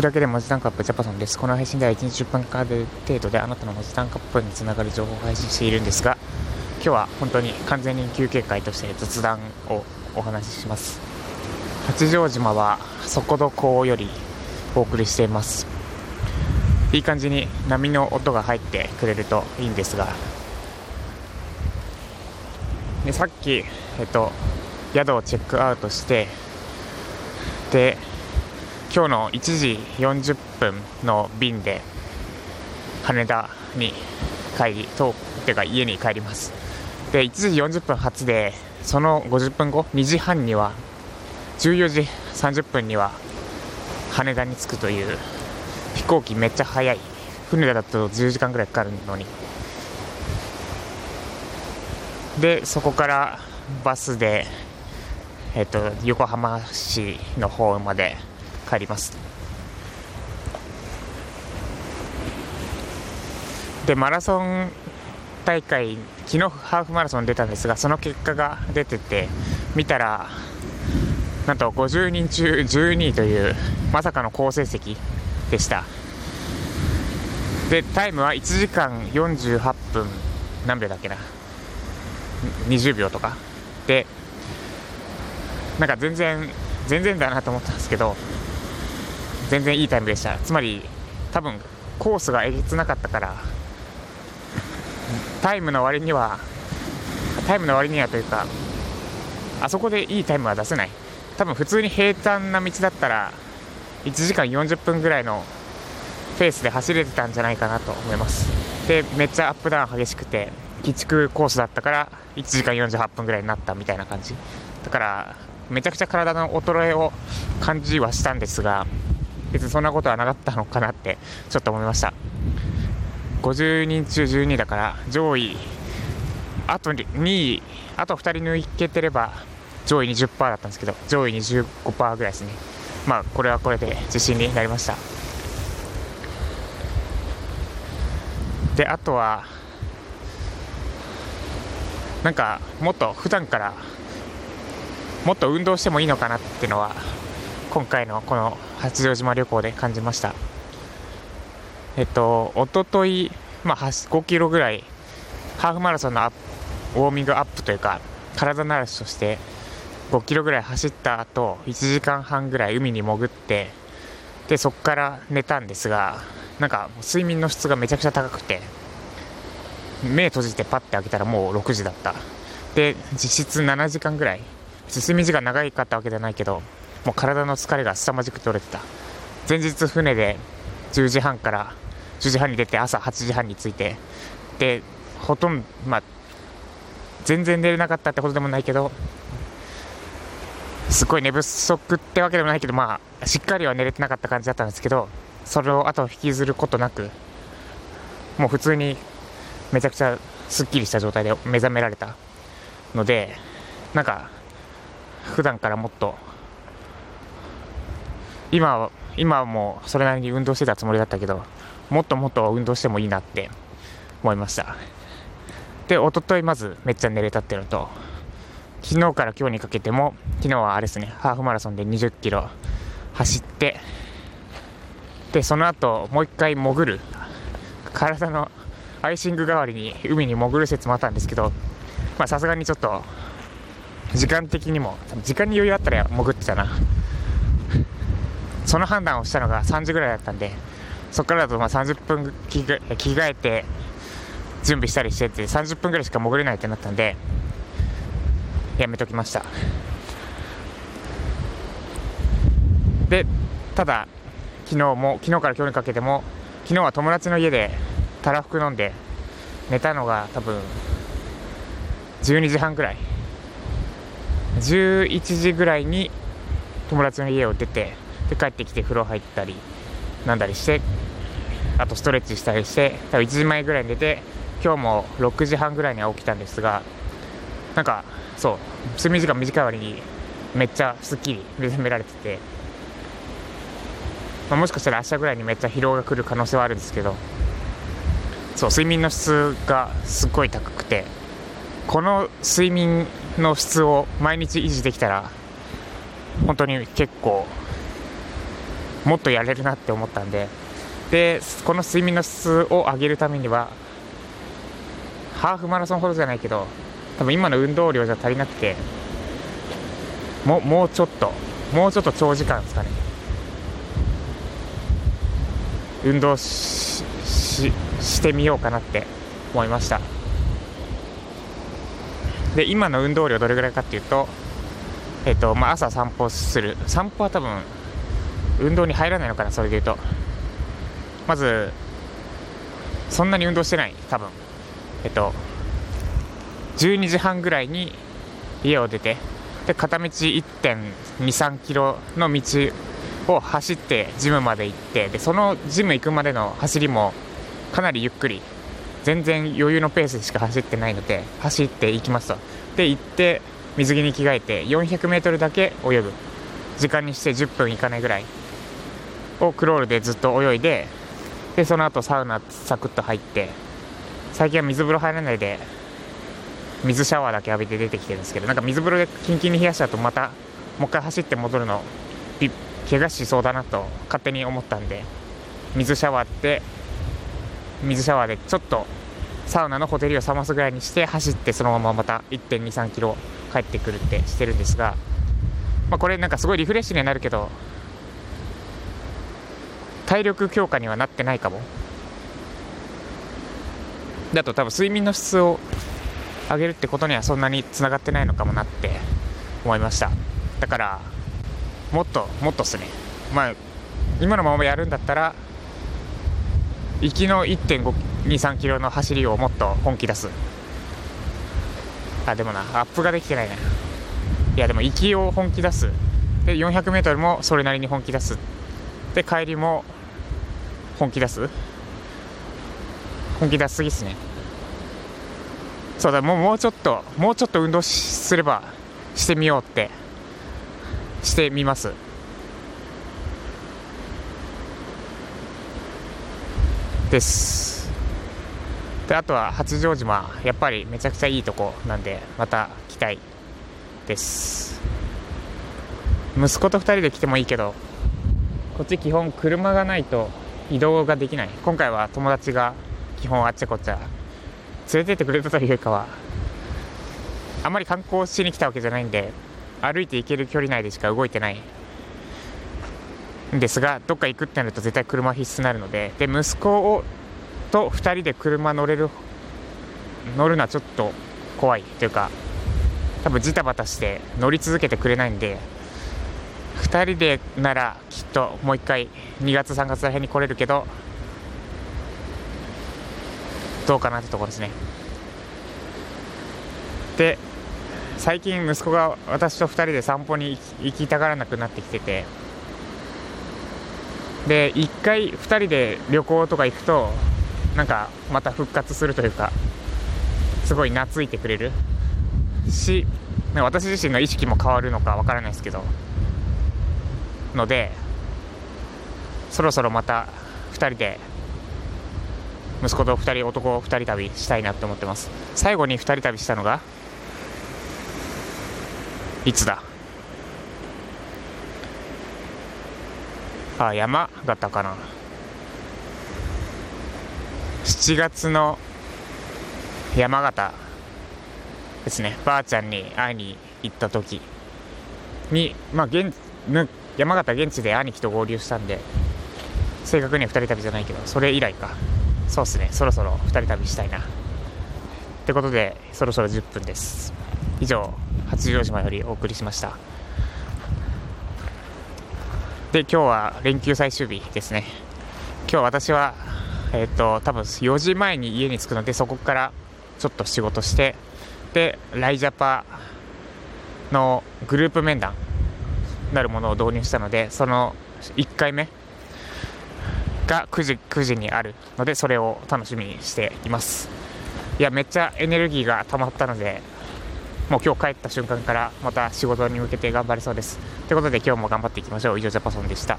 くだけで文字タンクアップジャパソンです。この配信では1日10分間程度であなたの文字タンクアップにつながる情報を配信しているんですが、今日は本当に完全に休憩会として雑談をお話しします。八丈島は底戸港よりお送りしています。いい感じに波の音が入ってくれるといいんですが、でさっき、えっと、宿をチェックアウトして、で今日の1時40分の便で羽田に帰りとてか家に帰ります。で1時40分発でその50分後2時半には14時30分には羽田に着くという飛行機めっちゃ早い。船だと10時間ぐらいかかるのに。でそこからバスで、えっと、横浜市の方まで帰ります。でマラソン大会昨日ハーフマラソン出たんですがその結果が出てて見たらなんと50人中12位というまさかの好成績でした。でタイムは1時間48分何秒だっけな20秒とか。でなんか全然全然だなと思ったんですけど全然いいタイムでした。つまり多分コースがえげつなかったからタイムの割にはタイムの割にはというかあそこでいいタイムは出せない。多分普通に平坦な道だったら1時間40分ぐらいのペースで走れてたんじゃないかなと思います。でめっちゃアップダウン激しくて鬼畜コースだったから1時間48分ぐらいになったみたいな感じ。だからめちゃくちゃ体の衰えを感じはしたんですが別にそんなことはなかったのかなってちょっと思いました。50人中12だから上位あと2位あと2人抜けてれば上位20%だったんですけど上位25%ぐらいですね。まあこれはこれで自信になりました。であとはなんかもっと普段からもっと運動してもいいのかなっていうのは今回のこの八丈島旅行で感じました。えっと一昨日まあ5キロぐらいハーフマラソンのウォーミングアップというか体慣らしとして5キロぐらい走った後1時間半ぐらい海に潜ってでそこから寝たんですがなんか睡眠の質がめちゃくちゃ高くて目閉じてパッて開けたらもう6時だった。で実質7時間ぐらい。睡眠時間長かったわけじゃないけどもう体の疲れが凄まじく取れてた。前日船で10時半から10時半に出て朝8時半に着いてでほとんどまあ全然寝れなかったってことでもないけどすごい寝不足ってわけでもないけどまあしっかりは寝れてなかった感じだったんですけどそれをあと引きずることなくもう普通にめちゃくちゃすっきりした状態で目覚められたのでなんか普段からもっと今は今はもうそれなりに運動してたつもりだったけどもっともっと運動してもいいなって思いました。で一昨日まずめっちゃ寝れたっていうのと昨日から今日にかけても昨日はあれですねハーフマラソンで20キロ走ってでその後もう一回潜る体のアイシング代わりに海に潜る説もあったんですけどさすがにちょっと時間的にも時間に余裕あったら潜ってたな。その判断をしたのが3時ぐらいだったんでそこからだとまあ30分着替えて準備したりしてて30分ぐらいしか潜れないってなったんでやめときました。でただ昨日も昨日から今日にかけても昨日は友達の家でたらふく飲んで寝たのが多分12時半ぐらい。11時ぐらいに友達の家を出てで帰ってきて風呂入ったりなんだりしてあとストレッチしたりして多分1時前ぐらいに出て今日も6時半ぐらいには起きたんですがなんかそう睡眠時間短い割にめっちゃすっきり目覚められてて、まあ、もしかしたら明日ぐらいにめっちゃ疲労が来る可能性はあるんですけどそう睡眠の質がすっごい高くてこの睡眠の質を毎日維持できたら本当に結構もっとやれるなって思ったんで。でこの睡眠の質を上げるためにはハーフマラソンほどじゃないけど多分今の運動量じゃ足りなくてももうちょっともうちょっと長時間ですかね。運動しししてみようかなって思いました。で今の運動量どれぐらいかっていうとえっとまあ、朝散歩する。散歩は多分運動に入らないのかなそれでいうと。まずそんなに運動してない多分。えっと12時半ぐらいに家を出てで片道1.23キロの道を走ってジムまで行ってでそのジム行くまでの走りもかなりゆっくり。全然余裕のペースでしか走ってないので走っていきますと。で行って水着に着替えて 400m だけ泳ぐ。時間にして10分いかないぐらい。をクロールでずっと泳いででその後サウナサクッと入って最近は水風呂入らないで水シャワーだけ浴びて出てきてるんですけどなんか水風呂でキンキンに冷やしちゃうとまたもう一回走って戻るの怪我しそうだなと勝手に思ったんで水シャワーって水シャワーでちょっとサウナのホテルを冷ますぐらいにして走ってそのまままた1 2 3キロ帰ってくるってしてるんですが、まあ、これなんかすごいリフレッシュにはなるけど体力強化にはなってないかも。だと多分睡眠の質を上げるってことにはそんなにつながってないのかもなって思いました。だからもっともっとっすね。まあ今のままやるんだったら行きの1.523キロの走りをもっと本気出す。あでもなアップができてないないやでも行きを本気出す。で 400m もそれなりに本気出す。で帰りも本気出す？本気出しすぎっすね。そうだもうもうちょっともうちょっと運動すればしてみようって。してみます。です。であとは八丈島やっぱりめちゃくちゃいいとこなんでまた来たいです。息子と2人で来てもいいけどこっち基本車がないと移動ができない。今回は友達が基本あっちゃこっちゃ連れてってくれたというかはあまり観光しに来たわけじゃないんで歩いて行ける距離内でしか動いてないんですがどっか行くってなると絶対車必須になるのでで息子をと2人で車乗れる乗るのはちょっと怖いというか多分ジタバタして乗り続けてくれないんで2人でならきっともう1回2月3月らへんに来れるけどどうかなってところですね。で最近息子が私と2人で散歩に行きたがらなくなってきててで1回2人で旅行とか行くとなんかまた復活するというかすごい懐いてくれる。し私自身の意識も変わるのかわからないですけどのでそろそろまた2人で息子と2人男2人旅したいなって思ってます。最後に2人旅したのがいつだ？あ山形かな。7月の山形ですね。ばあちゃんに会いに行った時にまあ現山形現地で兄貴と合流したんで正確には2人旅じゃないけどそれ以来か。そうっすね。そろそろ2人旅したいな。ってことでそろそろ10分です。以上八丈島よりお送りしました。で今日は連休最終日ですね。今日私はえっ、ー、と多分4時前に家に着くのでそこからちょっと仕事してでライジャパのグループ面談なるものを導入したのでその1回目が9時 ,9 時にあるのでそれを楽しみにしています。いやめっちゃエネルギーが溜まったのでもう今日帰った瞬間からまた仕事に向けて頑張れそうです。ということで今日も頑張っていきましょう。以上ジャパソンでした。